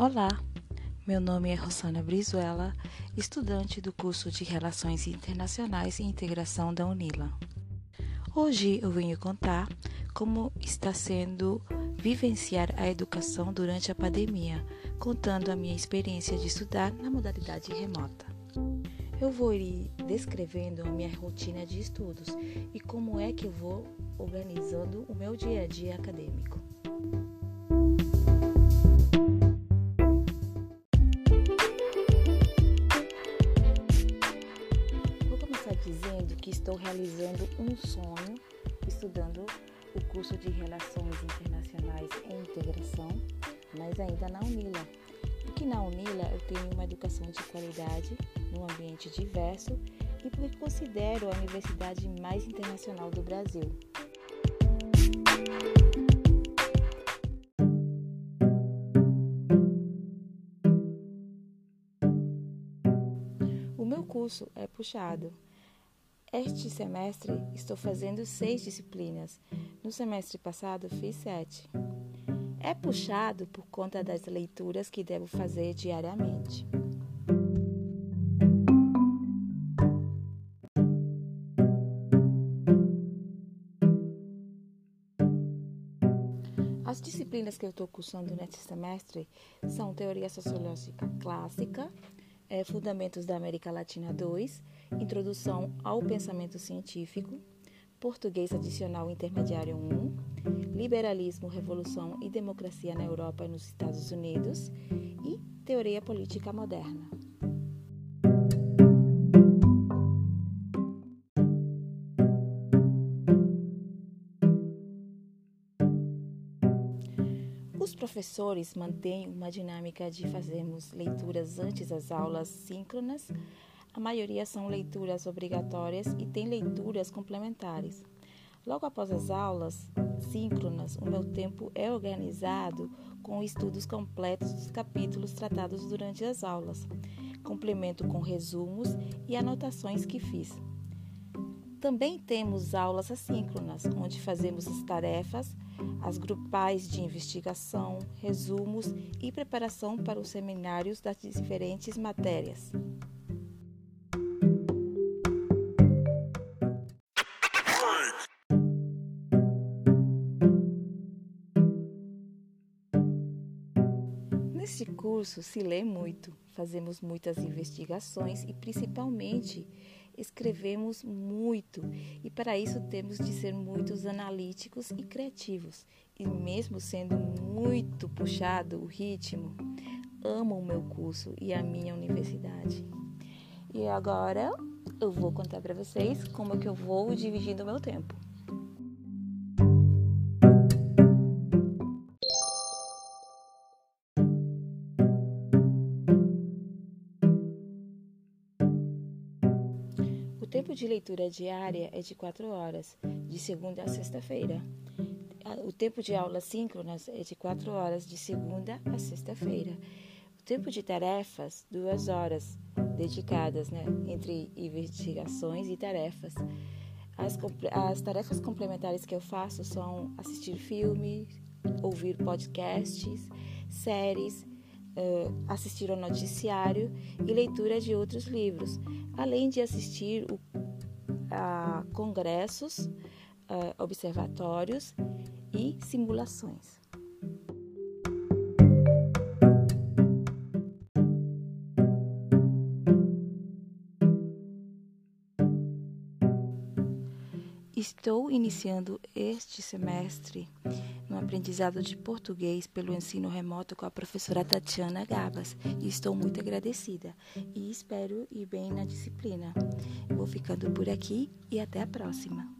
Olá, meu nome é Rosana Brizuela, estudante do curso de Relações Internacionais e Integração da UNILA. Hoje eu venho contar como está sendo vivenciar a educação durante a pandemia, contando a minha experiência de estudar na modalidade remota. Eu vou ir descrevendo a minha rotina de estudos e como é que eu vou organizando o meu dia a dia acadêmico. Estou realizando um sonho estudando o curso de Relações Internacionais e Integração, mas ainda na UNILA. Porque na UNILA eu tenho uma educação de qualidade, num ambiente diverso e porque considero a universidade mais internacional do Brasil. O meu curso é puxado, este semestre estou fazendo seis disciplinas. No semestre passado fiz sete. É puxado por conta das leituras que devo fazer diariamente. As disciplinas que eu estou cursando neste semestre são Teoria Sociológica Clássica, é, Fundamentos da América Latina 2, Introdução ao Pensamento Científico, Português Adicional Intermediário 1, Liberalismo, Revolução e Democracia na Europa e nos Estados Unidos e Teoria Política Moderna. Os professores mantêm uma dinâmica de fazermos leituras antes das aulas síncronas. A maioria são leituras obrigatórias e tem leituras complementares. Logo após as aulas síncronas, o meu tempo é organizado com estudos completos dos capítulos tratados durante as aulas. Complemento com resumos e anotações que fiz. Também temos aulas assíncronas, onde fazemos as tarefas, as grupais de investigação, resumos e preparação para os seminários das diferentes matérias. Neste curso se lê muito, fazemos muitas investigações e principalmente escrevemos muito e para isso temos de ser muitos analíticos e criativos. E mesmo sendo muito puxado o ritmo, amo o meu curso e a minha universidade. E agora eu vou contar para vocês como é que eu vou dividindo o meu tempo. Tempo de leitura diária é de 4 horas, de segunda a sexta-feira. O tempo de aulas síncronas é de 4 horas, de segunda a sexta-feira. O tempo de tarefas, 2 horas, dedicadas né, entre investigações e tarefas. As, as tarefas complementares que eu faço são assistir filmes, ouvir podcasts, séries, assistir ao noticiário e leitura de outros livros, além de assistir a congressos, uh, observatórios e simulações. Estou iniciando este semestre no aprendizado de português pelo ensino remoto com a professora Tatiana Gabas e estou muito agradecida e espero ir bem na disciplina. Vou ficando por aqui e até a próxima.